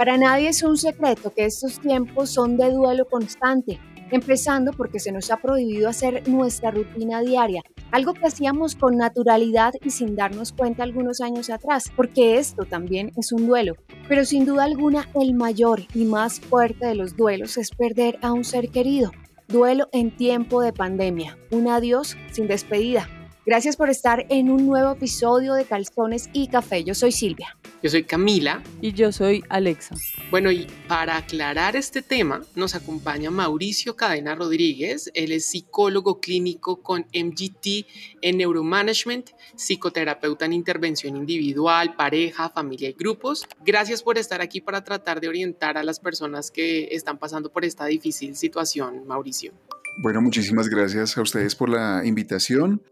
Para nadie es un secreto que estos tiempos son de duelo constante, empezando porque se nos ha prohibido hacer nuestra rutina diaria, algo que hacíamos con naturalidad y sin darnos cuenta algunos años atrás, porque esto también es un duelo. Pero sin duda alguna el mayor y más fuerte de los duelos es perder a un ser querido. Duelo en tiempo de pandemia, un adiós sin despedida, Gracias por estar en un nuevo episodio de Calzones y Café. Yo soy Silvia. Yo soy Camila. Y yo soy Alexa. Bueno, y para aclarar este tema, nos acompaña Mauricio Cadena Rodríguez. Él es psicólogo clínico con MGT en Neuromanagement, psicoterapeuta en intervención individual, pareja, familia y grupos. Gracias por estar aquí para tratar de orientar a las personas que están pasando por esta difícil situación, Mauricio. Bueno, muchísimas gracias a ustedes por la invitación.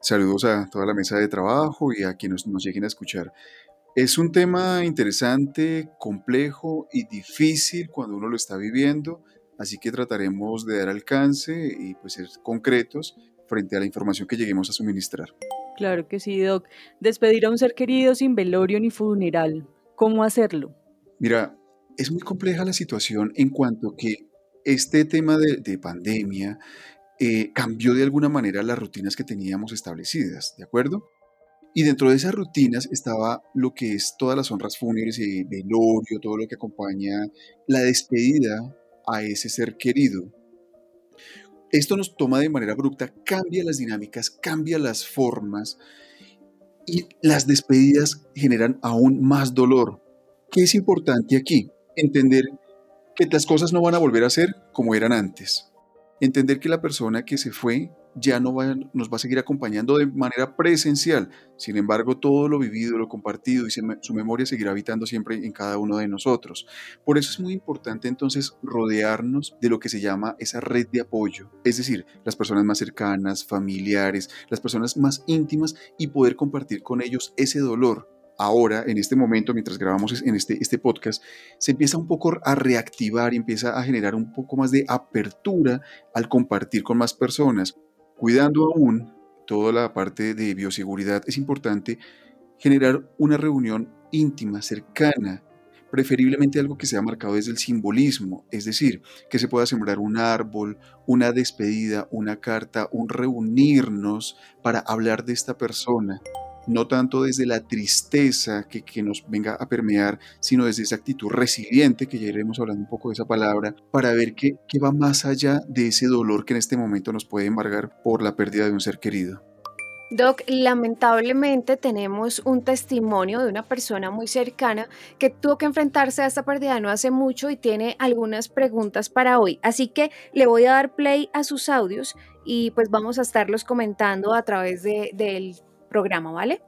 Saludos a toda la mesa de trabajo y a quienes nos lleguen a escuchar. Es un tema interesante, complejo y difícil cuando uno lo está viviendo, así que trataremos de dar alcance y pues ser concretos frente a la información que lleguemos a suministrar. Claro que sí, Doc. Despedir a un ser querido sin velorio ni funeral. ¿Cómo hacerlo? Mira, es muy compleja la situación en cuanto que este tema de, de pandemia eh, cambió de alguna manera las rutinas que teníamos establecidas, ¿de acuerdo? Y dentro de esas rutinas estaba lo que es todas las honras fúnebres y velorio, todo lo que acompaña la despedida a ese ser querido. Esto nos toma de manera abrupta, cambia las dinámicas, cambia las formas y las despedidas generan aún más dolor. ¿Qué es importante aquí? Entender que las cosas no van a volver a ser como eran antes. Entender que la persona que se fue ya no nos va a seguir acompañando de manera presencial. Sin embargo, todo lo vivido, lo compartido y su memoria seguirá habitando siempre en cada uno de nosotros. Por eso es muy importante entonces rodearnos de lo que se llama esa red de apoyo, es decir, las personas más cercanas, familiares, las personas más íntimas y poder compartir con ellos ese dolor ahora, en este momento, mientras grabamos en este, este podcast, se empieza un poco a reactivar y empieza a generar un poco más de apertura al compartir con más personas. Cuidando aún toda la parte de bioseguridad, es importante generar una reunión íntima, cercana, preferiblemente algo que sea marcado desde el simbolismo, es decir, que se pueda sembrar un árbol, una despedida, una carta, un reunirnos para hablar de esta persona no tanto desde la tristeza que, nos venga a permear, sino desde esa actitud resiliente, que ya iremos hablando un poco de esa palabra, para ver qué, qué va más allá de ese dolor que en este momento nos puede embargar por la pérdida de un ser querido. Doc, lamentablemente tenemos un testimonio de una persona muy cercana que tuvo que enfrentarse a esta pérdida no hace mucho y tiene algunas preguntas para hoy. Así que le voy a dar play a sus audios y pues vamos a estarlos comentando a través de, del programa, ¿vale?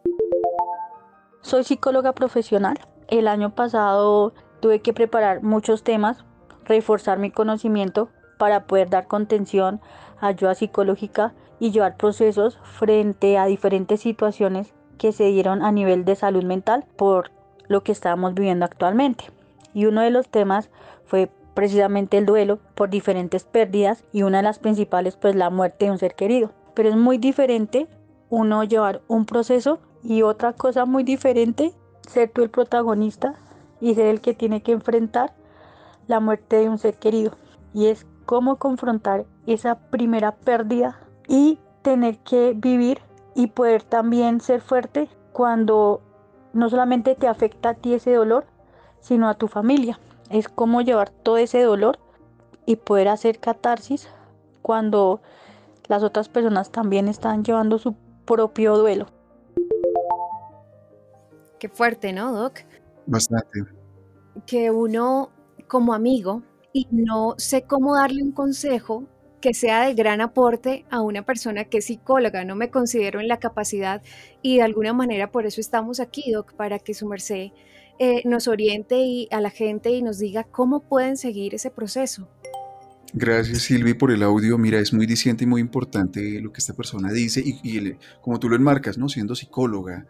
Soy psicóloga profesional. El año pasado tuve que preparar muchos temas, reforzar mi conocimiento para poder dar contención, ayuda psicológica y llevar procesos frente a diferentes situaciones que se dieron a nivel de salud mental por lo que estábamos viviendo actualmente. Y uno de los temas fue precisamente el duelo por diferentes pérdidas y una de las principales pues la muerte de un ser querido. Pero es muy diferente uno llevar un proceso y otra cosa muy diferente, ser tú el protagonista y ser el que tiene que enfrentar la muerte de un ser querido. Y es cómo confrontar esa primera pérdida y tener que vivir y poder también ser fuerte cuando no solamente te afecta a ti ese dolor, sino a tu familia. Es cómo llevar todo ese dolor y poder hacer catarsis cuando las otras personas también están llevando su propio duelo. Qué fuerte, ¿no, Doc? Bastante. Que uno como amigo y no sé cómo darle un consejo que sea de gran aporte a una persona que es psicóloga. No me considero en la capacidad y de alguna manera por eso estamos aquí, Doc, para que su merced eh, nos oriente y a la gente y nos diga cómo pueden seguir ese proceso. Gracias Silvi por el audio. Mira, es muy diciente y muy importante lo que esta persona dice y, como tú lo enmarcas, ¿no? Siendo psicóloga,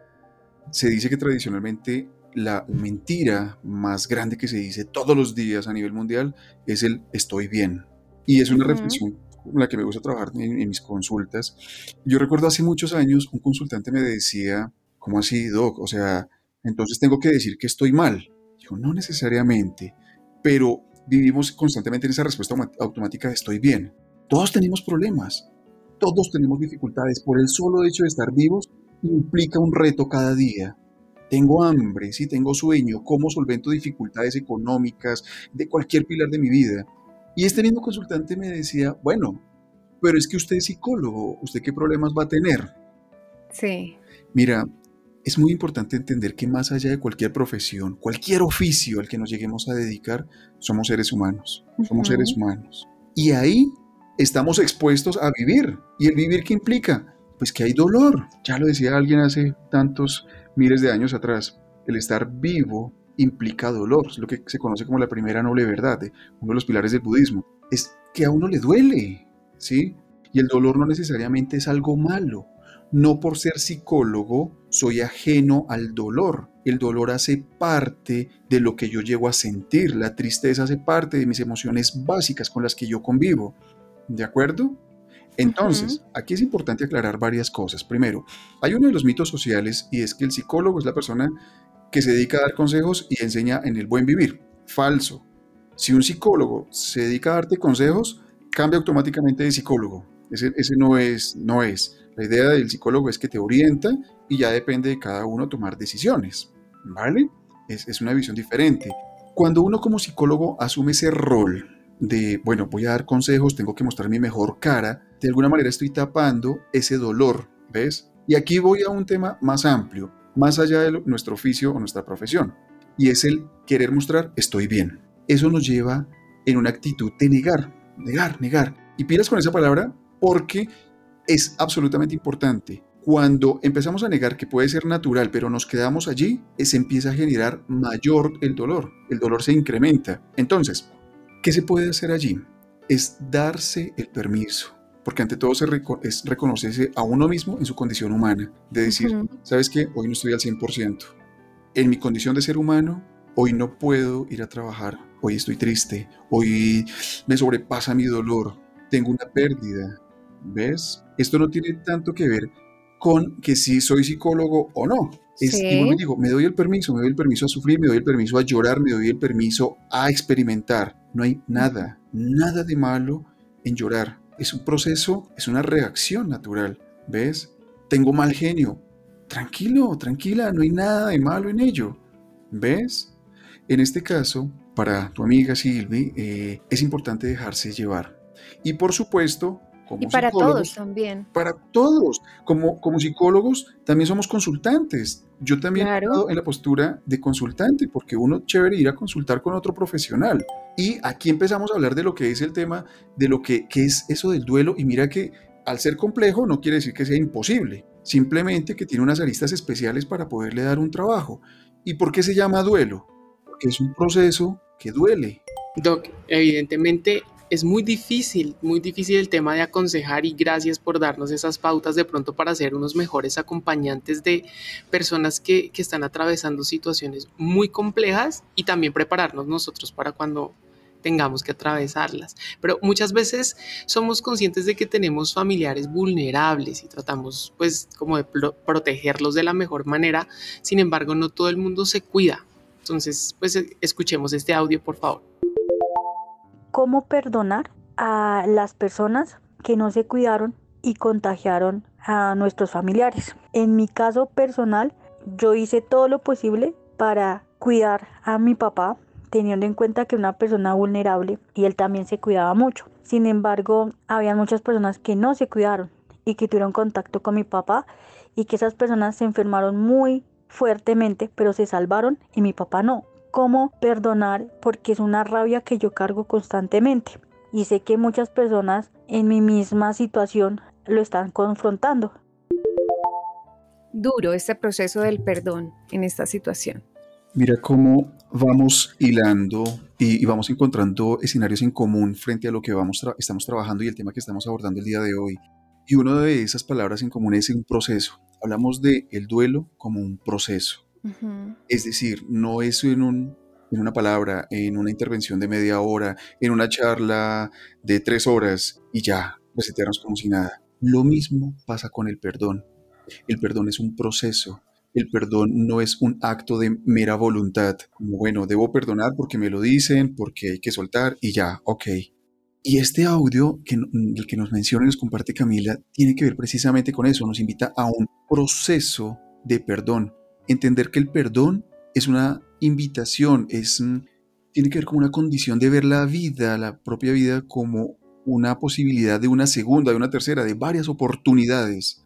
se dice que tradicionalmente la mentira más grande que se dice todos los días a nivel mundial es el estoy bien. Y es una reflexión con la que me gusta trabajar en, en, mis consultas. Yo recuerdo hace muchos años un consultante me decía, ¿cómo así, Doc? O sea, entonces tengo que decir que estoy mal. automático, no necesariamente, pero vivimos constantemente en esa respuesta automática de estoy bien. Todos tenemos problemas, todos tenemos dificultades. Por el solo hecho de estar vivos implica un reto cada día. Tengo hambre, si tengo sueño, cómo solvento dificultades económicas de cualquier pilar de mi vida. Y este mismo consultante me decía, bueno, pero es que usted es psicólogo, ¿usted qué problemas va a tener? Sí. Mira, es muy importante entender que más allá de cualquier profesión, cualquier oficio al que nos lleguemos a dedicar, somos seres humanos, somos seres humanos. Y ahí estamos expuestos a vivir. ¿Y el vivir qué implica? Pues que hay dolor. Ya lo decía alguien hace tantos miles de años atrás. El estar vivo implica dolor, es lo que se conoce como la primera noble verdad, uno de los pilares del budismo. Es que a uno le duele, ¿sí? Y el dolor no necesariamente es algo malo. No por ser psicólogo soy ajeno al dolor. El dolor hace parte de lo que yo llego a sentir. La tristeza hace parte de mis emociones básicas con las que yo convivo. ¿De acuerdo? Entonces, aquí es importante aclarar varias cosas. Primero, hay uno de los mitos sociales y es que el psicólogo es la persona que se dedica a dar consejos y enseña en el buen vivir. Falso. Si un psicólogo se dedica a darte consejos, cambia automáticamente de psicólogo. Ese, no, es, no es. La idea del psicólogo es que te orienta y ya depende de cada uno tomar decisiones. ¿Vale? Es, es una visión diferente. Cuando uno como psicólogo asume ese rol de, bueno, voy a dar consejos, tengo que mostrar mi mejor cara, de alguna manera estoy tapando ese dolor, ¿ves? Y aquí voy a un tema más amplio, más allá de nuestro oficio o nuestra profesión, y es el querer mostrar estoy bien. Eso nos lleva en una actitud de negar, negar, negar. Y pilas con esa palabra porque es absolutamente importante. Cuando empezamos a negar que puede ser natural, pero nos quedamos allí, se empieza a generar mayor el dolor. El dolor se incrementa. Entonces, ¿Qué se puede hacer allí? Es darse el permiso, porque ante todo se es reconocerse a uno mismo en su condición humana, de decir, ¿sabes qué? Hoy no estoy al 100%. En mi condición de ser humano, hoy no puedo ir a trabajar, hoy estoy triste, hoy me sobrepasa mi dolor, tengo una pérdida. ¿Ves? Esto no tiene tanto que ver con que si soy psicólogo o no. Es, me digo, me doy el permiso, me doy el permiso a sufrir, me doy el permiso a llorar, me doy el permiso a experimentar. No hay nada, nada de malo en llorar. Es un proceso, es una reacción natural. ¿Ves? Tengo mal genio. Tranquilo, tranquila, no hay nada de malo en ello. ¿Ves? En este caso, para tu amiga Silvi, eh, es importante dejarse llevar. Y por supuesto, y para todos también. Para todos. Como, como psicólogos también somos consultantes. Yo también he en la postura de consultante, porque uno chévere ir a consultar con otro profesional. Y aquí empezamos a hablar de lo que es el tema, de lo que, que es eso del duelo. Y mira que al ser complejo no quiere decir que sea imposible, simplemente que tiene unas aristas especiales para poderle dar un trabajo. ¿Y por qué se llama duelo? Porque es un proceso que duele. Doc, evidentemente es muy difícil, muy difícil el tema de aconsejar y gracias por darnos esas pautas de pronto para ser unos mejores acompañantes de personas que, que están atravesando situaciones muy complejas y también prepararnos nosotros para cuando tengamos que atravesarlas. Pero muchas veces somos conscientes de que tenemos familiares vulnerables y tratamos pues como de protegerlos de la mejor manera. Sin embargo, no todo el mundo se cuida. Entonces, pues escuchemos este audio, por favor cómo perdonar a las personas que no se cuidaron y contagiaron a nuestros familiares. En mi caso personal, yo hice todo lo posible para cuidar a mi papá, teniendo en cuenta que era una persona vulnerable y él también se cuidaba mucho. Sin embargo, había muchas personas que no se cuidaron y que tuvieron contacto con mi papá y que esas personas se enfermaron muy fuertemente, pero se salvaron y mi papá no cómo perdonar porque es una rabia que yo cargo constantemente y sé que muchas personas en mi misma situación lo están confrontando. Duro este proceso del perdón en esta situación. Mira cómo vamos hilando y, vamos encontrando escenarios en común frente a lo que vamos estamos trabajando y el tema que estamos abordando el día de hoy. Y una de esas palabras en común es un proceso. Hablamos de el duelo como un proceso. Es decir, no es en, un, en una palabra, en una intervención de media hora, en una charla de tres horas y ya, resetearnos como si nada. Lo mismo pasa con el perdón. El perdón es un proceso el perdón no es un acto de mera voluntad, bueno, debo perdonar porque me lo dicen, porque hay que soltar y ya, ok. Y este audio que, el que nos menciona y nos comparte Camila tiene que ver precisamente con eso, nos invita a un proceso de perdón, entender que el perdón es una invitación, es, mm, tiene que ver con una condición de ver la vida, la propia vida, como una posibilidad de una segunda, de una tercera, de varias oportunidades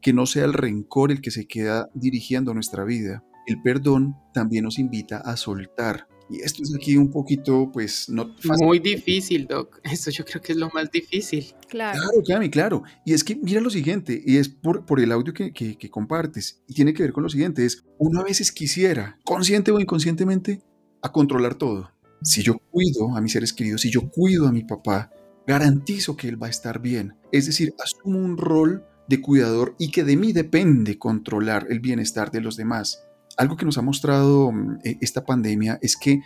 que no sea el rencor el que se queda dirigiendo nuestra vida. El perdón también nos invita a soltar. Y esto es aquí un poquito, pues, no Muy difícil, Doc. Esto yo creo que es lo más difícil. Claro. Claro, Cami, claro. Y es que mira lo siguiente, y es por, por el audio que, que, que compartes, y tiene que ver con lo siguiente, es, uno a veces quisiera, consciente o inconscientemente, a controlar todo. Si yo cuido a mis seres queridos, si yo cuido a mi papá, garantizo que él va a estar bien. Es decir, asumo un rol de cuidador y que de mí depende controlar el bienestar de los demás. Algo que nos ha mostrado mm, e, esta pandemia es que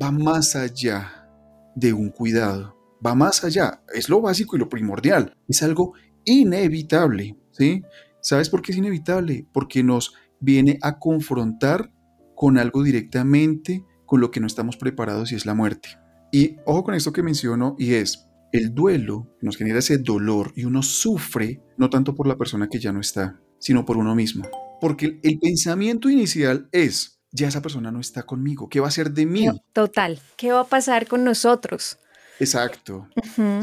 va más allá de un cuidado, va más allá, es lo básico y lo primordial, es algo inevitable, ¿sí? ¿Sabes por qué es inevitable? Porque nos viene a confrontar con algo directamente con lo que no estamos preparados y es la muerte. Y ojo con esto que menciono y es, el duelo nos genera ese dolor y uno sufre no tanto por la persona que ya no está, sino por uno mismo. Porque el pensamiento inicial es, ya esa persona no está conmigo, ¿qué va a ser de mí? Total, ¿qué va a pasar con nosotros? Exacto,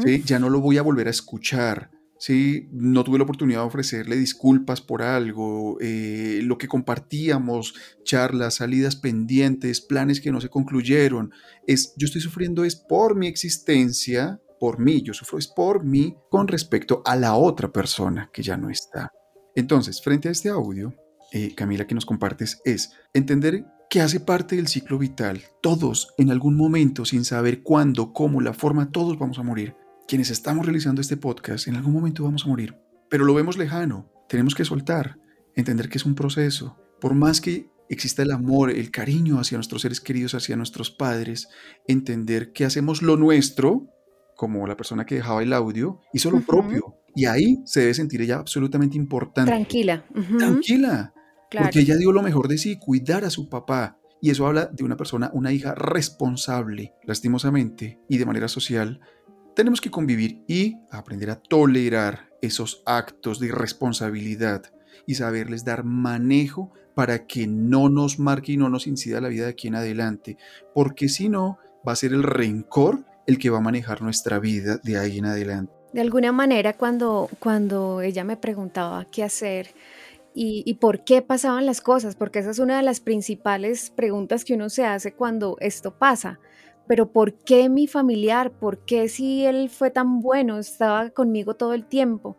¿sí? ya no lo voy a volver a escuchar, ¿sí? no tuve la oportunidad de ofrecerle disculpas por algo, eh, lo que compartíamos, charlas, salidas pendientes, planes que no se concluyeron, es, yo estoy sufriendo es por mi existencia, por mí, yo sufro es por mí con respecto a la otra persona que ya no está. Entonces, frente a este audio, eh, Camila, que nos compartes es entender que hace parte del ciclo vital. Todos, en algún momento, sin saber cuándo, cómo, la forma, todos vamos a morir. Quienes estamos realizando este podcast, en algún momento vamos a morir. Pero lo vemos lejano. Tenemos que soltar, entender que es un proceso. Por más que exista el amor, el cariño hacia nuestros seres queridos, hacia nuestros padres, entender que hacemos lo nuestro, como la persona que dejaba el audio, hizo lo propio. Y ahí se debe sentir ella absolutamente importante. Tranquila. Tranquila. Porque ella dio lo mejor de sí, cuidar a su papá. Y eso habla de una persona, una hija responsable. Lastimosamente y de manera social, tenemos que convivir y aprender a tolerar esos actos de irresponsabilidad y saberles dar manejo para que no nos marque y no nos incida la vida de aquí en adelante. Porque si no, va a ser el rencor el que va a manejar nuestra vida de ahí en adelante. De alguna manera, cuando, cuando ella me preguntaba qué hacer y, por qué pasaban las cosas, porque esa es una de las principales preguntas que uno se hace cuando esto pasa. Pero ¿por qué mi familiar? ¿Por qué si él fue tan bueno, estaba conmigo todo el tiempo?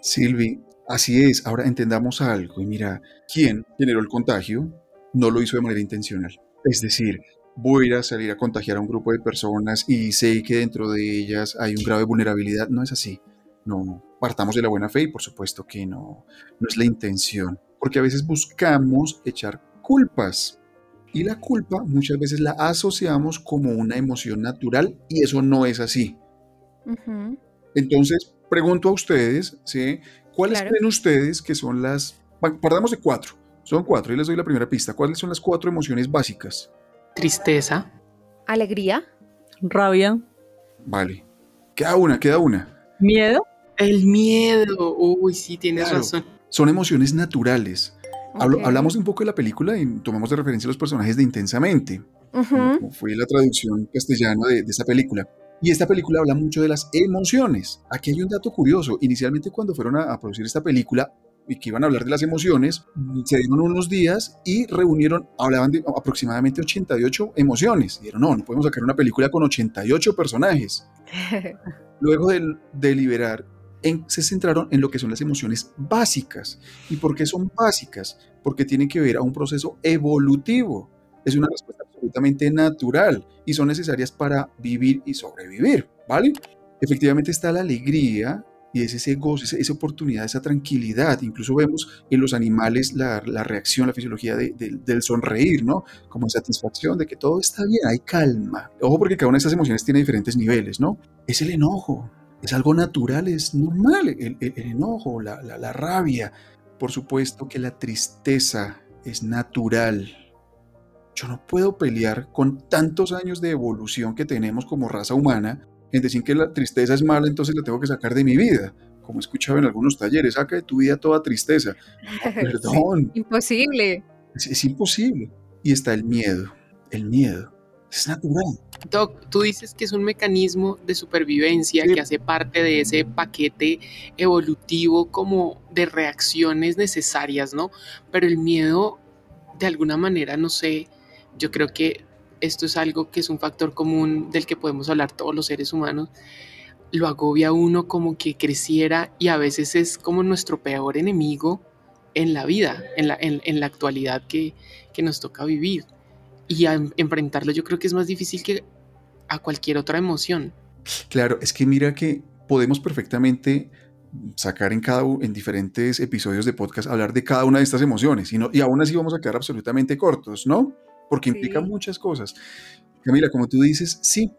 Silvi, así es. Ahora entendamos algo. Y mira, ¿quién generó el contagio? No lo hizo de manera intencional. Es decir, voy a salir a contagiar a un grupo de personas y sé que dentro de ellas hay un grave vulnerabilidad. No es así. No, partamos de la buena fe y por supuesto que no, no es la intención. Porque a veces buscamos echar culpas y la culpa muchas veces la asociamos como una emoción natural y eso no es así. Entonces, pregunto a ustedes, ¿sí? ¿cuáles creen ustedes que son las... Partamos de cuatro. Son cuatro y les doy la primera pista. ¿Cuáles son las cuatro emociones básicas? Tristeza. Alegría. Rabia. Vale. Queda una, queda una. Miedo. El miedo. Uy, sí, tienes razón. Son emociones naturales. hablamos un poco de la película y tomamos de referencia a los personajes de Intensamente. fue la traducción castellana de, de esta película. Y esta película habla mucho de las emociones. Aquí hay un dato curioso. Inicialmente cuando fueron a, a producir esta película, y que iban a hablar de las emociones, se dieron unos días y reunieron, hablaban de aproximadamente 88 emociones. Y dijeron, no, no podemos sacar una película con 88 personajes. Luego de deliberar, se centraron en lo que son las emociones básicas. ¿Y por qué son básicas? Porque tienen que ver a un proceso evolutivo. Es una respuesta absolutamente natural y son necesarias para vivir y sobrevivir, ¿vale? Efectivamente está la alegría, y es ese gozo, esa, oportunidad, esa tranquilidad. Incluso vemos en los animales la, reacción, la fisiología del sonreír, ¿no? Como satisfacción de que todo está bien, hay calma. Ojo porque cada una de esas emociones tiene diferentes niveles, ¿no? Es el enojo, es algo natural, es normal el, enojo, la, rabia. Por supuesto que la tristeza es natural. Yo no puedo pelear con tantos años de evolución que tenemos como raza humana en decir que la tristeza es mala, entonces la tengo que sacar de mi vida. Como he escuchado en algunos talleres, saca de tu vida toda tristeza. Perdón. imposible. es imposible. Y está el miedo. El miedo. Es natural. Doc, tú dices que es un mecanismo de supervivencia que hace parte de ese paquete evolutivo como de reacciones necesarias, ¿no? Pero el miedo, de alguna manera, no sé, yo creo que esto es algo que es un factor común del que podemos hablar todos los seres humanos, lo agobia uno como que creciera y a veces es como nuestro peor enemigo en la vida, en la, en, la actualidad que, que nos toca vivir y a enfrentarlo yo creo que es más difícil que a cualquier otra emoción. Claro, es que mira que podemos perfectamente sacar en cada en diferentes episodios de podcast hablar de cada una de estas emociones y, no, y aún así vamos a quedar absolutamente cortos, ¿no? Porque implica muchas cosas. Camila, como tú dices, sí,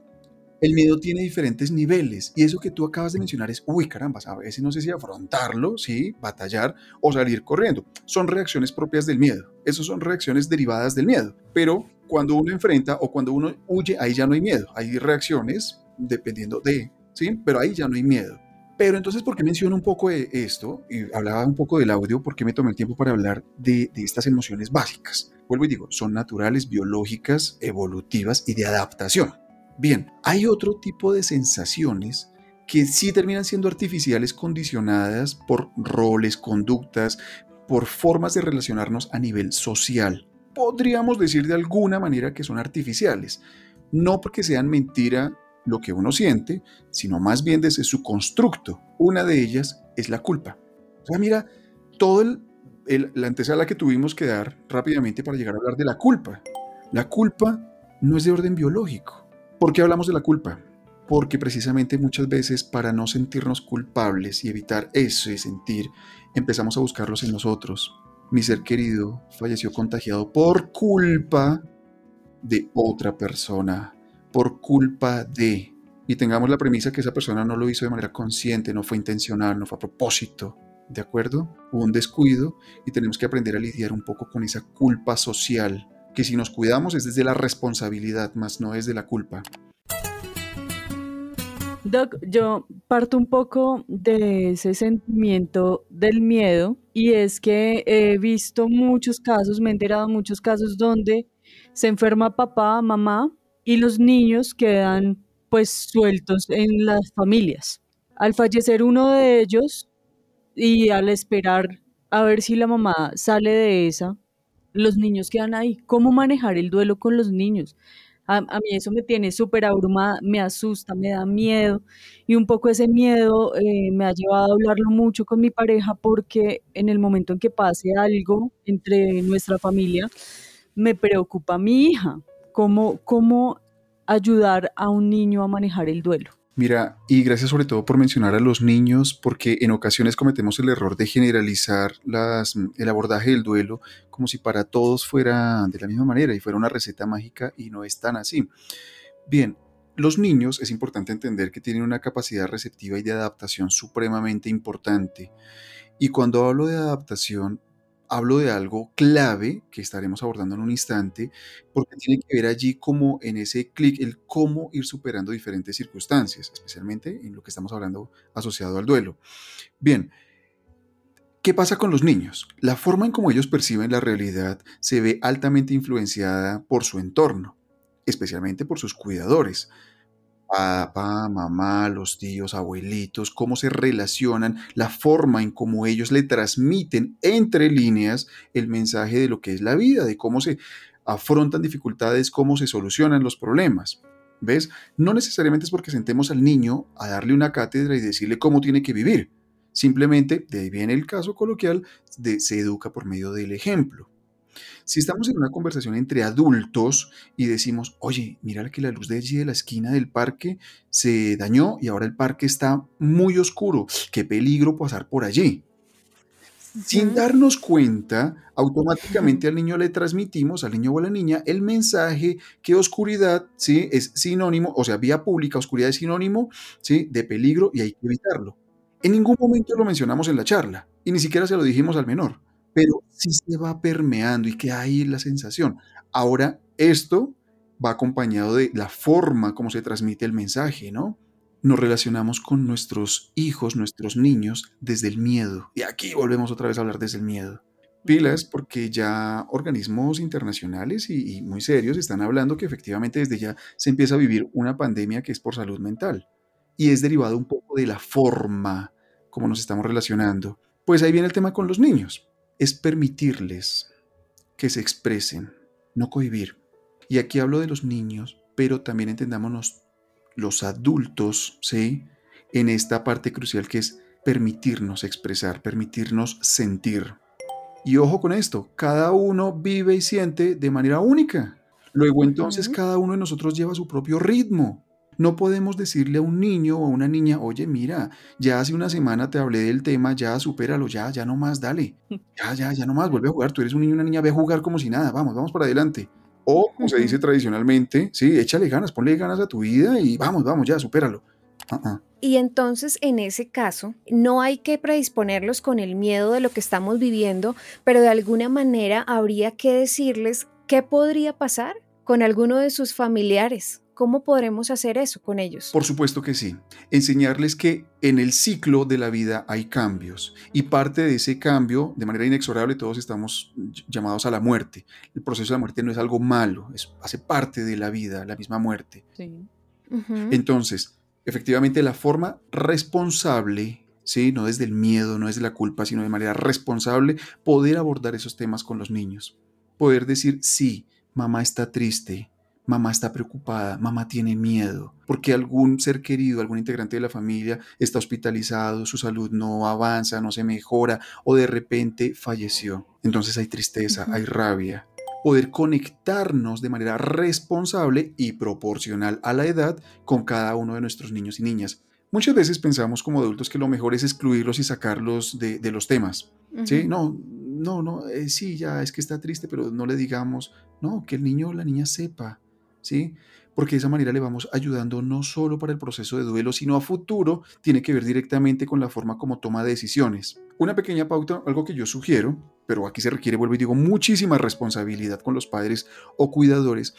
el miedo tiene diferentes niveles y eso que tú acabas de mencionar es, uy, caramba, a veces no sé si afrontarlo, sí, batallar o salir corriendo. Son reacciones propias del miedo. Esas son reacciones derivadas del miedo. Pero cuando uno enfrenta o cuando uno huye, ahí ya no hay miedo. Hay reacciones dependiendo de, sí, pero ahí ya no hay miedo. Pero entonces, ¿por qué menciono un poco de esto? Y hablaba un poco del audio, ¿por qué me tomé el tiempo para hablar de, de estas emociones básicas? Vuelvo y digo, son naturales, biológicas, evolutivas y de adaptación. Bien, hay otro tipo de sensaciones que sí terminan siendo artificiales condicionadas por roles, conductas, por formas de relacionarnos a nivel social. Podríamos decir de alguna manera que son artificiales, no porque sean mentira lo que uno siente, sino más bien desde su constructo. Una de ellas es la culpa. O sea, mira, todo el, la antesala que tuvimos que dar rápidamente para llegar a hablar de la culpa. La culpa no es de orden biológico. ¿Por qué hablamos de la culpa? Porque precisamente muchas veces para no sentirnos culpables y evitar eso y sentir, empezamos a buscarlos en nosotros. Mi ser querido falleció contagiado por culpa de otra persona, por culpa de... Y tengamos la premisa que esa persona no lo hizo de manera consciente, no fue intencional, no fue a propósito. ¿De acuerdo? Hubo un descuido y tenemos que aprender a lidiar un poco con esa culpa social que si nos cuidamos es desde la responsabilidad, más no es de la culpa. Doc, yo parto un poco de ese sentimiento del miedo y es que he visto muchos casos, me he enterado muchos casos donde se enferma papá, mamá y los niños quedan pues sueltos en las familias. Al fallecer uno de ellos y al esperar a ver si la mamá sale de esa, los niños quedan ahí. ¿Cómo manejar el duelo con los niños? A, mí eso me tiene súper abrumada, me asusta, me da miedo y un poco ese miedo eh, me ha llevado a hablarlo mucho con mi pareja porque en el momento en que pase algo entre nuestra familia, me preocupa mi hija, cómo, cómo ayudar a un niño a manejar el duelo. Mira, y gracias sobre todo por mencionar a los niños, porque en ocasiones cometemos el error de generalizar las, el abordaje del duelo como si para todos fuera de la misma manera y fuera una receta mágica y no es tan así. Bien, los niños es importante entender que tienen una capacidad receptiva y de adaptación supremamente importante. Y cuando hablo de adaptación, hablo de algo clave que estaremos abordando en un instante, porque tiene que ver allí como en ese clic, el cómo ir superando diferentes circunstancias, especialmente en lo que estamos hablando asociado al duelo. Bien, ¿qué pasa con los niños? La forma en cómo ellos perciben la realidad se ve altamente influenciada por su entorno, especialmente por sus cuidadores papá, mamá, los tíos, abuelitos, cómo se relacionan, la forma en cómo ellos le transmiten entre líneas el mensaje de lo que es la vida, de cómo se afrontan dificultades, cómo se solucionan los problemas. ¿Ves? No necesariamente es porque sentemos al niño a darle una cátedra y decirle cómo tiene que vivir. Simplemente, de ahí viene el caso coloquial, de se educa por medio del ejemplo. Si estamos en una conversación entre adultos y decimos, oye, mira que la luz de allí de la esquina del parque se dañó y ahora el parque está muy oscuro, qué peligro pasar por allí. Sin darnos cuenta, automáticamente al niño le transmitimos, al niño o a la niña, el mensaje que oscuridad ¿sí? es sinónimo, o sea, vía pública, oscuridad es sinónimo ¿sí? de peligro y hay que evitarlo. En ningún momento lo mencionamos en la charla y ni siquiera se lo dijimos al menor, pero sí se va permeando y que hay la sensación. Ahora, esto va acompañado de la forma como se transmite el mensaje, ¿no? Nos relacionamos con nuestros hijos, nuestros niños, desde el miedo. Y aquí volvemos otra vez a hablar desde el miedo. Pilas porque ya organismos internacionales y, muy serios están hablando que efectivamente desde ya se empieza a vivir una pandemia que es por salud mental. Y es derivado un poco de la forma como nos estamos relacionando. Pues ahí viene el tema con los niños. Es permitirles que se expresen, no cohibir. Y aquí hablo de los niños, pero también entendámonos los adultos, ¿sí? En esta parte crucial que es permitirnos expresar, permitirnos sentir. Y ojo con esto, cada uno vive y siente de manera única. Luego entonces cada uno de nosotros lleva su propio ritmo. No podemos decirle a un niño o a una niña, oye, mira, ya hace una semana te hablé del tema, ya supéralo, ya, ya no más, dale. Ya, ya, ya no más, vuelve a jugar. Tú eres un niño y una niña, ve a jugar como si nada, vamos, vamos para adelante. O, como se dice tradicionalmente, sí, échale ganas, ponle ganas a tu vida y vamos, vamos, ya, supéralo. Y entonces, en ese caso, no hay que predisponerlos con el miedo de lo que estamos viviendo, pero de alguna manera habría que decirles qué podría pasar con alguno de sus familiares. ¿Cómo podremos hacer eso con ellos? Por supuesto que sí. Enseñarles que en el ciclo de la vida hay cambios y parte de ese cambio, de manera inexorable, todos estamos llamados a la muerte. El proceso de la muerte no es algo malo, es, hace parte de la vida, la misma muerte. Entonces, efectivamente, la forma responsable ¿sí? no desde el miedo, no desde la culpa, sino de manera responsable, poder abordar esos temas con los niños. Poder decir, sí, mamá está triste, mamá está preocupada, mamá tiene miedo, porque algún ser querido, algún integrante de la familia está hospitalizado, su salud no avanza, no se mejora o de repente falleció. Entonces hay tristeza, hay rabia. Poder conectarnos de manera responsable y proporcional a la edad con cada uno de nuestros niños y niñas. Muchas veces pensamos como adultos que lo mejor es excluirlos y sacarlos de, los temas. ¿Sí? No, no, no, eh, sí, ya es que está triste, pero no le digamos, no, que el niño o la niña sepa ¿sí? Porque de esa manera le vamos ayudando no solo para el proceso de duelo, sino a futuro tiene que ver directamente con la forma como toma decisiones. Una pequeña pauta, algo que yo sugiero, pero aquí se requiere, vuelvo y digo, muchísima responsabilidad con los padres o cuidadores.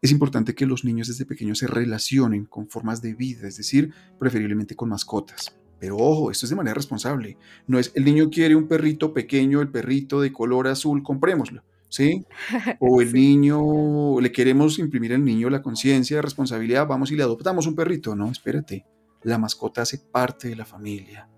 Es importante que los niños desde pequeños se relacionen con formas de vida, es decir, preferiblemente con mascotas. Pero ojo, esto es de manera responsable. No es el niño quiere un perrito pequeño, el perrito de color azul, comprémoslo. ¿Sí? O el niño, le queremos imprimir al niño la conciencia de responsabilidad, vamos y le adoptamos un perrito. No, espérate, la mascota hace parte de la familia.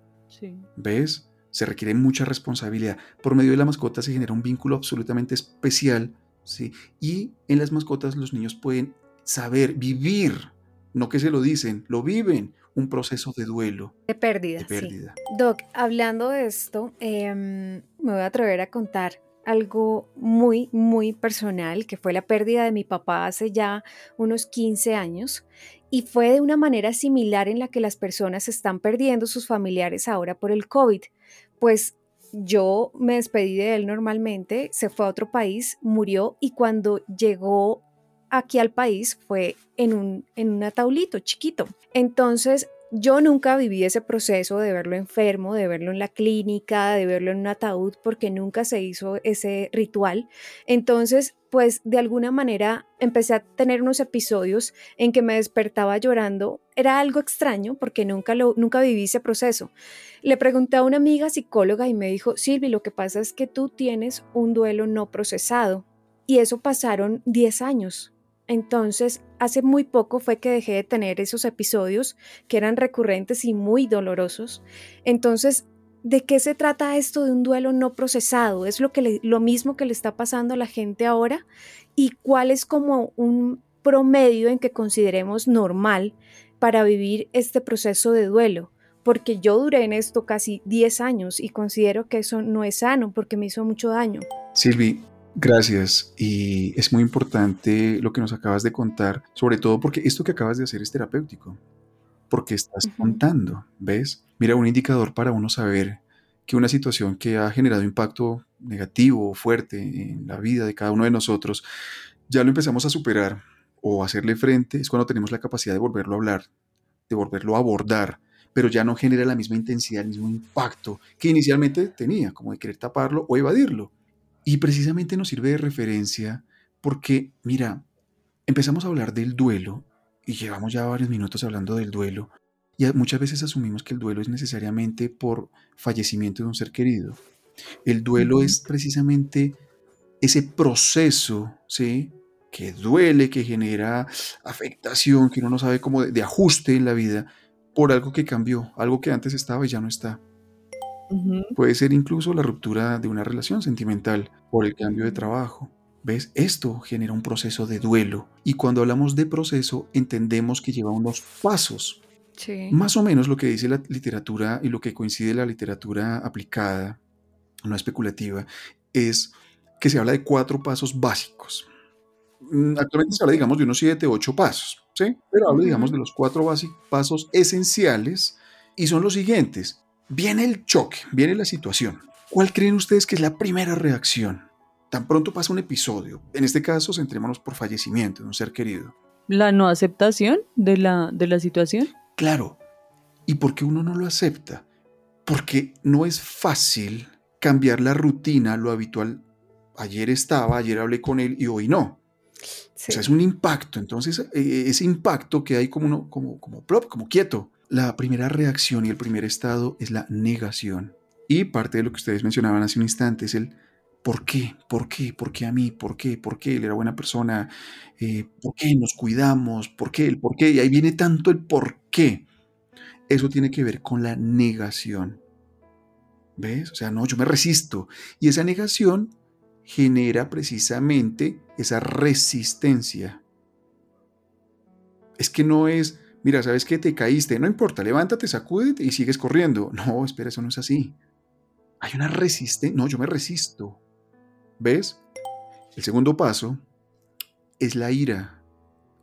¿Ves? Se requiere mucha responsabilidad. Por medio de la mascota se genera un vínculo absolutamente especial, ¿sí? Y en las mascotas los niños pueden saber, vivir, no que se lo dicen, lo viven, un proceso de duelo. De pérdida. pérdida. Doc, hablando de esto, em, me voy a atrever a contar algo muy, muy personal, que fue la pérdida de mi papá hace ya unos 15 años, y fue de una manera similar en la que las personas están perdiendo sus familiares ahora por el COVID. Pues yo me despedí de él normalmente, se fue a otro país, murió y cuando llegó aquí al país fue en un, en un ataulito chiquito. Entonces yo nunca viví ese proceso de verlo enfermo, de verlo en la clínica, de verlo en un ataúd, porque nunca se hizo ese ritual. Entonces, pues de alguna manera empecé a tener unos episodios en que me despertaba llorando. Era algo extraño porque nunca, lo, nunca viví ese proceso. Le pregunté a una amiga psicóloga y me dijo, Silvi, lo que pasa es que tú tienes un duelo no procesado. Y eso pasaron 10 años. Entonces, hace muy poco fue que dejé de tener esos episodios que eran recurrentes y muy dolorosos. Entonces, ¿de qué se trata esto de un duelo no procesado? ¿Es lo, que lo mismo que le está pasando a la gente ahora? ¿Y cuál es como un promedio en que consideremos normal para vivir este proceso de duelo? Porque yo duré en esto casi 10 años y considero que eso no es sano porque me hizo mucho daño. Silvi, Gracias. Y es muy importante lo que nos acabas de contar, sobre todo porque esto que acabas de hacer es terapéutico, porque estás contando, ¿ves? Mira, un indicador para uno saber que una situación que ha generado impacto negativo o fuerte en la vida de cada uno de nosotros, ya lo empezamos a superar o a hacerle frente, es cuando tenemos la capacidad de volverlo a hablar, de volverlo a abordar, pero ya no genera la misma intensidad, el mismo impacto que inicialmente tenía, como de querer taparlo o evadirlo. Y precisamente nos sirve de referencia porque, mira, empezamos a hablar del duelo y llevamos ya varios minutos hablando del duelo y muchas veces asumimos que el duelo es necesariamente por fallecimiento de un ser querido. El duelo es precisamente ese proceso, ¿sí? Que duele, que genera afectación, que uno no sabe cómo de, ajuste en la vida por algo que cambió, algo que antes estaba y ya no está. Puede ser incluso la ruptura de una relación sentimental por el cambio de trabajo. ¿Ves? Esto genera un proceso de duelo. Y cuando hablamos de proceso, entendemos que lleva unos pasos. Más o menos lo que dice la literatura y lo que coincide la literatura aplicada, no especulativa, es que se habla de cuatro pasos básicos. Mm, actualmente se habla, digamos, de unos siete, ocho pasos, ¿sí? Pero hablo, digamos, de los cuatro pasos esenciales y son los siguientes. Viene el choque, viene la situación. ¿Cuál creen ustedes que es la primera reacción? Tan pronto pasa un episodio. En este caso, centrémonos por fallecimiento de un ser querido. ¿La no aceptación de la, de la situación? Claro. ¿Y por qué uno no lo acepta? Porque no es fácil cambiar la rutina, lo habitual. Ayer estaba, ayer hablé con él y hoy no. O sea, es un impacto. Entonces, e, ese impacto que hay como, uno, como, como plop, como quieto. La primera reacción y el primer estado es la negación. Y parte de lo que ustedes mencionaban hace un instante es el ¿por qué? ¿Por qué? ¿Por qué a mí? ¿Por qué? ¿Por qué? Él era buena persona. Eh, ¿Por qué nos cuidamos? ¿Por qué? ¿El por qué? Y ahí viene tanto el por qué. Eso tiene que ver con la negación. ¿Ves? O sea, no, yo me resisto. Y esa negación genera precisamente esa resistencia. Es que no es, mira, sabes que te caíste, no importa, levántate, sacúdete y sigues corriendo. No, espera, eso no es así. Hay una resistencia, no, yo me resisto. ¿Ves? El segundo paso es la ira.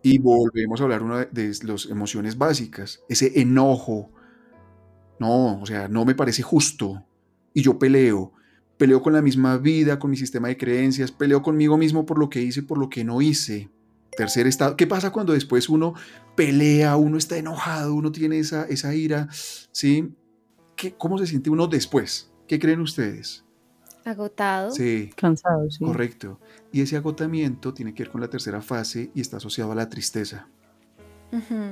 Y volvemos a hablar una de las emociones básicas, ese enojo. No, o sea, no me parece justo. Y yo peleo. Peleo con la misma vida, con mi sistema de creencias, peleo conmigo mismo por lo que hice y por lo que no hice. Tercer estado. ¿Qué pasa cuando después uno pelea, uno está enojado, uno tiene esa, esa ira? ¿Sí? ¿Qué, ¿Cómo se siente uno después? ¿Qué creen ustedes? Agotado. Sí. Cansado, sí. Correcto. Y ese agotamiento tiene que ver con la tercera fase y está asociado a la tristeza.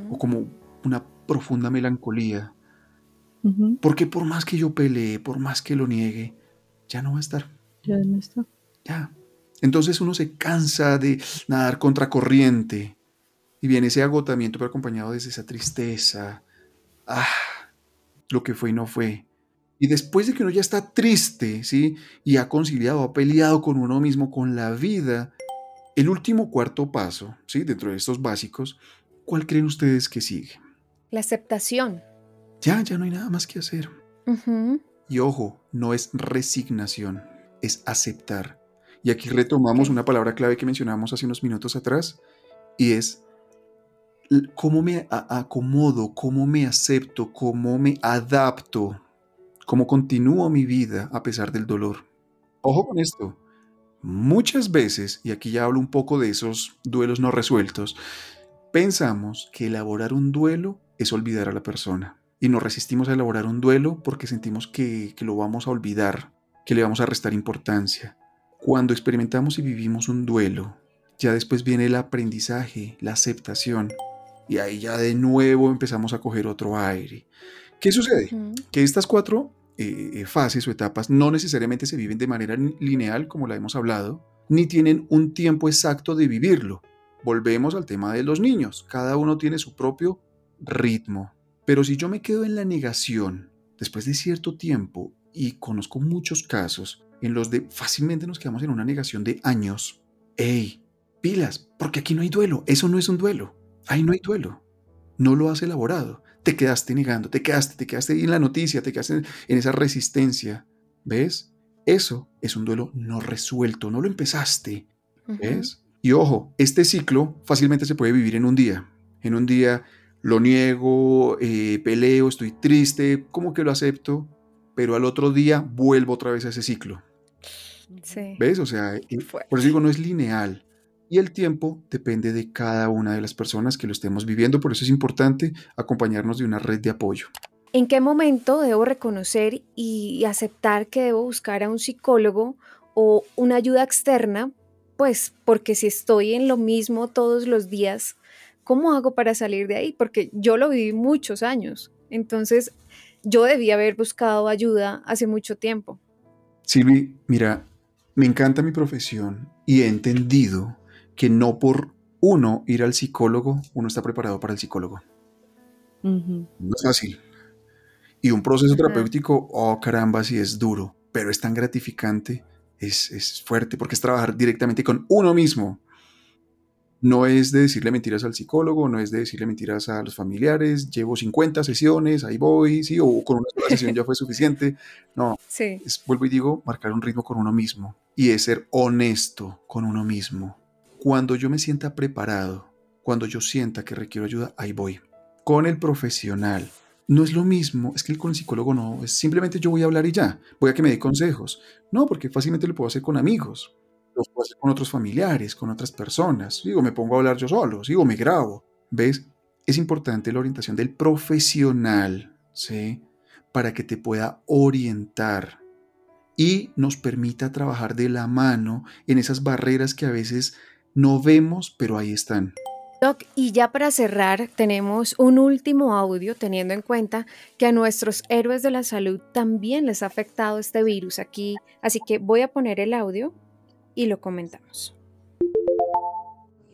O como una profunda melancolía. Porque por más que yo pelee, por más que lo niegue, ya no va a estar. Ya no está. Ya. Entonces uno se cansa de nadar contra corriente y viene ese agotamiento pero acompañado de esa tristeza. Ah, lo que fue y no fue. Y después de que uno ya está triste, ¿sí? Y ha conciliado, ha peleado con uno mismo, con la vida, el último cuarto paso, ¿sí? Dentro de estos básicos, ¿cuál creen ustedes que sigue? La aceptación. Ya, ya no hay nada más que hacer. Y ojo, no es resignación, es aceptar. Y aquí retomamos una palabra clave que mencionamos hace unos minutos atrás, y es cómo me acomodo, cómo me acepto, cómo me adapto, cómo continúo mi vida a pesar del dolor. Ojo con esto. Muchas veces, y aquí ya hablo un poco de esos duelos no resueltos, pensamos que elaborar un duelo es olvidar a la persona y nos resistimos a elaborar un duelo porque sentimos que, lo vamos a olvidar, que le vamos a restar importancia. Cuando experimentamos y vivimos un duelo, ya después viene el aprendizaje, la aceptación, y ahí ya de nuevo empezamos a coger otro aire. ¿Qué sucede? Que estas cuatro eh, fases o etapas no necesariamente se viven de manera lineal, como la hemos hablado, ni tienen un tiempo exacto de vivirlo. Volvemos al tema de los niños. Cada uno tiene su propio ritmo. Pero si yo me quedo en la negación después de cierto tiempo, y conozco muchos casos en los de fácilmente nos quedamos en una negación de años, ¡ey! Pilas, porque aquí no hay duelo, eso no es un duelo, ahí no hay duelo, no lo has elaborado, te quedaste negando, te quedaste, te quedaste en la noticia, te quedaste en, esa resistencia, ¿ves? Eso es un duelo no resuelto, no lo empezaste, ¿ves? Y ojo, este ciclo fácilmente se puede vivir en un día, en un día lo niego, eh, peleo, estoy triste, como que lo acepto, pero al otro día vuelvo otra vez a ese ciclo. ¿Ves? O sea, por eso digo, no es lineal. Y el tiempo depende de cada una de las personas que lo estemos viviendo, por eso es importante acompañarnos de una red de apoyo. ¿En qué momento debo reconocer y aceptar que debo buscar a un psicólogo o una ayuda externa? Pues porque si estoy en lo mismo todos los días, ¿cómo hago para salir de ahí? Porque yo lo viví muchos años. Entonces, yo debía haber buscado ayuda hace mucho tiempo. Silvi, mira, me encanta mi profesión y he entendido que no por uno ir al psicólogo, uno está preparado para el psicólogo. No es fácil. Y un proceso terapéutico, oh caramba, sí es duro, pero es tan gratificante, es, es fuerte, porque es trabajar directamente con uno mismo. No es de decirle mentiras al psicólogo, no es de decirle mentiras a los familiares, llevo 50 sesiones, ahí voy, sí, o con una sola sesión ya fue suficiente. No, sí. vuelvo y digo, marcar un ritmo con uno mismo y es ser honesto con uno mismo. Cuando yo me sienta preparado, cuando yo sienta que requiero ayuda, ahí voy. Con el profesional, no es lo mismo, es que con el psicólogo no, es simplemente yo voy a hablar y ya, voy a que me dé consejos. No, porque fácilmente lo puedo hacer con amigos, lo puedo hacer con otros familiares, con otras personas. Digo, me pongo a hablar yo solo, digo, me grabo. ¿Ves? Es importante la orientación del profesional, ¿sí? Para que te pueda orientar y nos permita trabajar de la mano en esas barreras que a veces no vemos, pero ahí están. Doc, y ya para cerrar, tenemos un último audio teniendo en cuenta que a nuestros héroes de la salud también les ha afectado este virus aquí, así que voy a poner el audio y lo comentamos.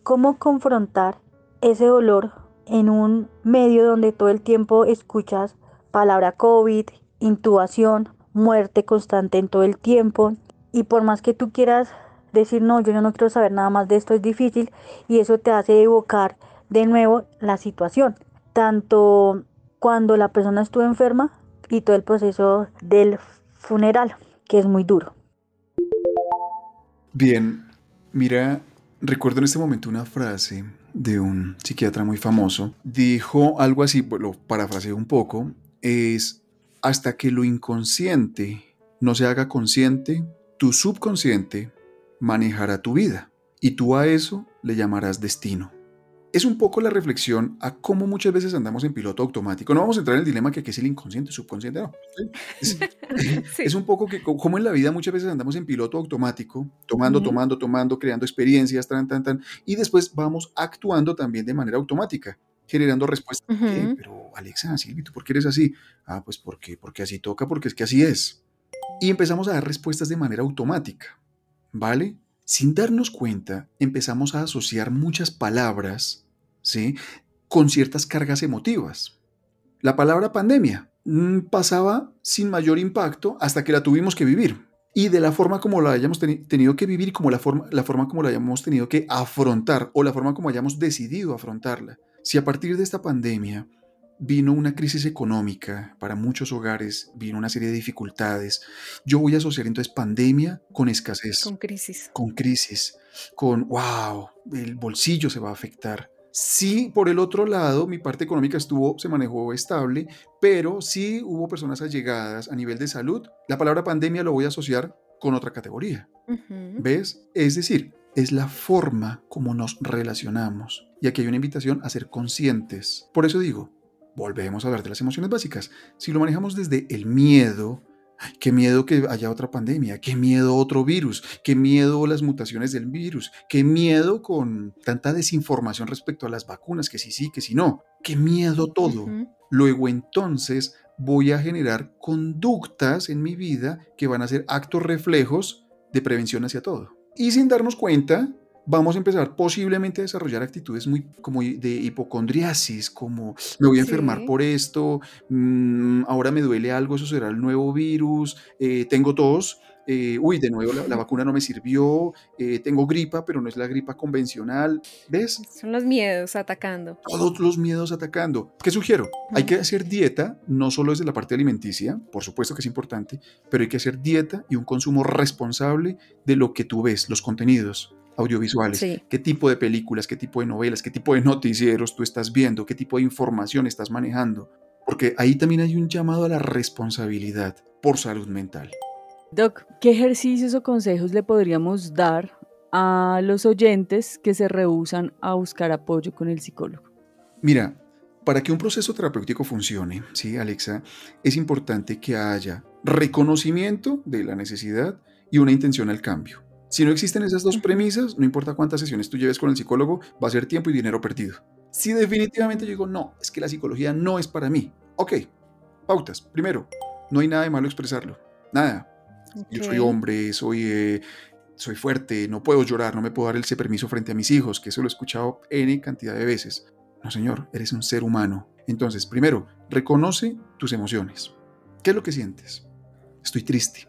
¿Cómo confrontar ese dolor en un medio donde todo el tiempo escuchas palabra COVID, intubación, muerte constante en todo el tiempo? Y por más que tú quieras decir, no, yo no quiero saber nada más de esto, es difícil y eso te hace evocar de nuevo la situación, tanto cuando la persona estuvo enferma y todo el proceso del funeral, que es muy duro. Bien, mira, recuerdo en este momento una frase de un psiquiatra muy famoso. Dijo algo así, lo parafraseo un poco, es hasta que lo inconsciente no se haga consciente, tu subconsciente manejará tu vida y tú a eso le llamarás destino. Es un poco la reflexión a cómo muchas veces andamos en piloto automático. No vamos a entrar en el dilema que es el inconsciente, subconsciente, no. Es, un poco que como en la vida muchas veces andamos en piloto automático, tomando, tomando, tomando, creando experiencias, tan, tan, tan, y después vamos actuando también de manera automática, generando respuestas. Pero Alexa, Silvi, ¿tú por qué eres así? Ah, pues porque, porque así toca, porque es que así es. Y empezamos a dar respuestas de manera automática. ¿vale? Sin darnos cuenta, empezamos a asociar muchas palabras, ¿sí? Con ciertas cargas emotivas. La palabra pandemia mm, pasaba sin mayor impacto hasta que la tuvimos que vivir. Y de la forma como la hayamos tenido que vivir como la forma, la forma como la hayamos tenido que afrontar o la forma como hayamos decidido afrontarla. Si a partir de esta pandemia vino una crisis económica para muchos hogares, vino una serie de dificultades. Yo voy a asociar entonces pandemia con escasez. Con crisis. Con crisis, con, wow, el bolsillo se va a afectar. Sí, por el otro lado, mi parte económica estuvo, se manejó estable, pero sí hubo personas allegadas a nivel de salud. La palabra pandemia lo voy a asociar con otra categoría. ¿Ves? Es decir, es la forma como nos relacionamos. Y aquí hay una invitación a ser conscientes. Por eso digo, volvemos a hablar de las emociones básicas. Si lo manejamos desde el miedo, qué miedo que haya otra pandemia, qué miedo otro virus, qué miedo las mutaciones del virus, qué miedo con tanta desinformación respecto a las vacunas, que sí sí, que sí no, qué miedo todo. Luego entonces voy a generar conductas en mi vida que van a ser actos reflejos de prevención hacia todo. Y sin darnos cuenta, vamos a empezar posiblemente a desarrollar actitudes muy como de hipocondriasis, como me voy a enfermar por esto, mm, ahora me duele algo, eso será el nuevo virus, eh, tengo tos, eh, uy, de nuevo la, vacuna no me sirvió, eh, tengo gripa, pero no es la gripa convencional, ¿ves? Son los miedos atacando. Todos los miedos atacando. ¿Qué sugiero? Hay que hacer dieta, no solo desde la parte alimenticia, por supuesto que es importante, pero hay que hacer dieta y un consumo responsable de lo que tú ves, los contenidos audiovisuales, qué tipo de películas, qué tipo de novelas, qué tipo de noticieros tú estás viendo, qué tipo de información estás manejando, porque ahí también hay un llamado a la responsabilidad por salud mental. Doc, ¿qué ejercicios o consejos le podríamos dar a los oyentes que se rehusan a buscar apoyo con el psicólogo? Mira, Para que un proceso terapéutico funcione, ¿sí, Alexa? Es importante que haya reconocimiento de la necesidad y una intención al cambio. Si no existen esas dos premisas, no importa cuántas sesiones tú lleves con el psicólogo, va a ser tiempo y dinero perdido. Si definitivamente yo digo, no, es que la psicología no es para mí. Ok, pautas. Primero, no hay nada de malo expresarlo. Nada. Yo soy hombre, soy, eh, soy fuerte, no puedo llorar, no me puedo dar ese permiso frente a mis hijos, que eso lo he escuchado N cantidad de veces. No, señor, eres un ser humano. Entonces, primero, reconoce tus emociones. ¿Qué es lo que sientes? Estoy triste,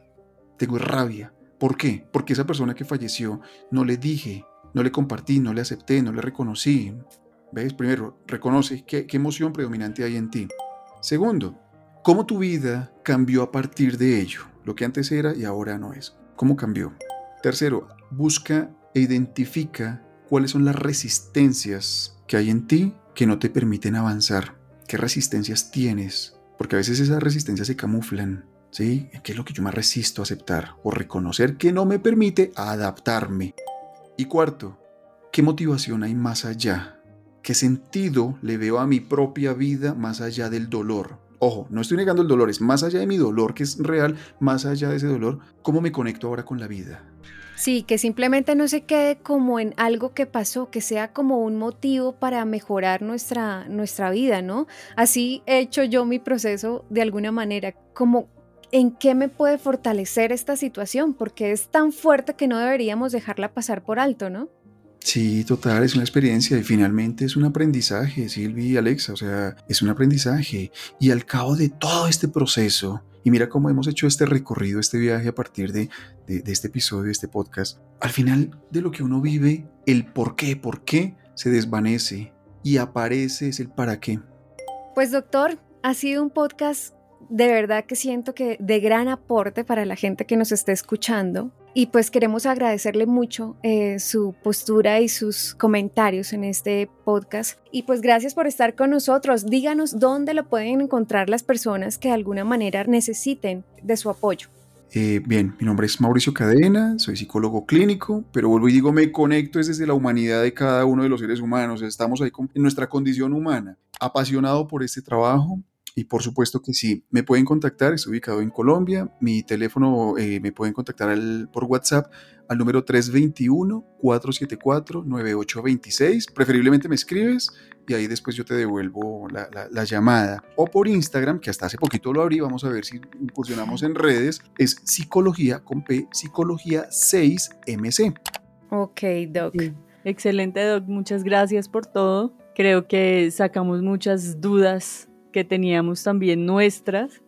tengo rabia. ¿Por qué? Porque esa persona que falleció no le dije, no le compartí, no le acepté, no le reconocí. ¿Ves? Primero, reconoce qué, qué emoción predominante hay en ti. Segundo, cómo tu vida cambió a partir de ello. Lo que antes era y ahora no es. ¿Cómo cambió? Tercero, busca e identifica cuáles son las resistencias que hay en ti que no te permiten avanzar. ¿Qué resistencias tienes? Porque a veces esas resistencias se camuflan. ¿Sí? ¿Qué es lo que yo más resisto a aceptar o reconocer que no me permite adaptarme? Y cuarto, ¿qué motivación hay más allá? ¿Qué sentido le veo a mi propia vida más allá del dolor? Ojo, no estoy negando el dolor, es más allá de mi dolor que es real, más allá de ese dolor, ¿cómo me conecto ahora con la vida? Sí, que simplemente no se quede como en algo que pasó, que sea como un motivo para mejorar nuestra, nuestra vida, ¿no? Así he hecho yo mi proceso de alguna manera, como en qué me puede fortalecer esta situación, porque es tan fuerte que no deberíamos dejarla pasar por alto, ¿no? Sí, total, es una experiencia y finalmente es un aprendizaje, Silvi y Alexa, o sea, es un aprendizaje. Y al cabo de todo este proceso, y mira cómo hemos hecho este recorrido, este viaje a partir de, de, este episodio, de este podcast. Al final de lo que uno vive, el por qué, por qué se desvanece y aparece es el para qué. Pues doctor, ha sido un podcast de verdad que siento que de gran aporte para la gente que nos esté escuchando. Y pues queremos agradecerle mucho eh, su postura y sus comentarios en este podcast. Y pues gracias por estar con nosotros. Díganos dónde lo pueden encontrar las personas que de alguna manera necesiten de su apoyo. Eh, bien, mi nombre es Mauricio Cadena, soy psicólogo clínico, pero vuelvo y digo, me conecto desde la humanidad de cada uno de los seres humanos, estamos ahí en nuestra condición humana, apasionado por este trabajo, y por supuesto que sí, me pueden contactar, estoy ubicado en Colombia, mi teléfono eh, me pueden contactar por WhatsApp al número 321-474-9826, preferiblemente me escribes y ahí después yo te devuelvo la, la, llamada. O por Instagram, que hasta hace poquito lo abrí, vamos a ver si incursionamos en redes, es psicología con P, psicología 6MC. Ok, Doc. Excelente, Doc, muchas gracias por todo. Creo que sacamos muchas dudas que teníamos también nuestras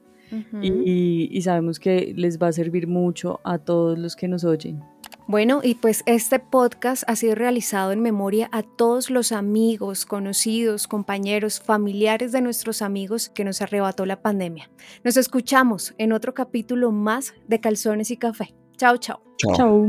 y, sabemos que les va a servir mucho a todos los que nos oyen. Bueno, y pues este podcast ha sido realizado en memoria a todos los amigos, conocidos, compañeros, familiares de nuestros amigos que nos arrebató la pandemia. Nos escuchamos en otro capítulo más de Calzones y Café. Chao, chao. Chao.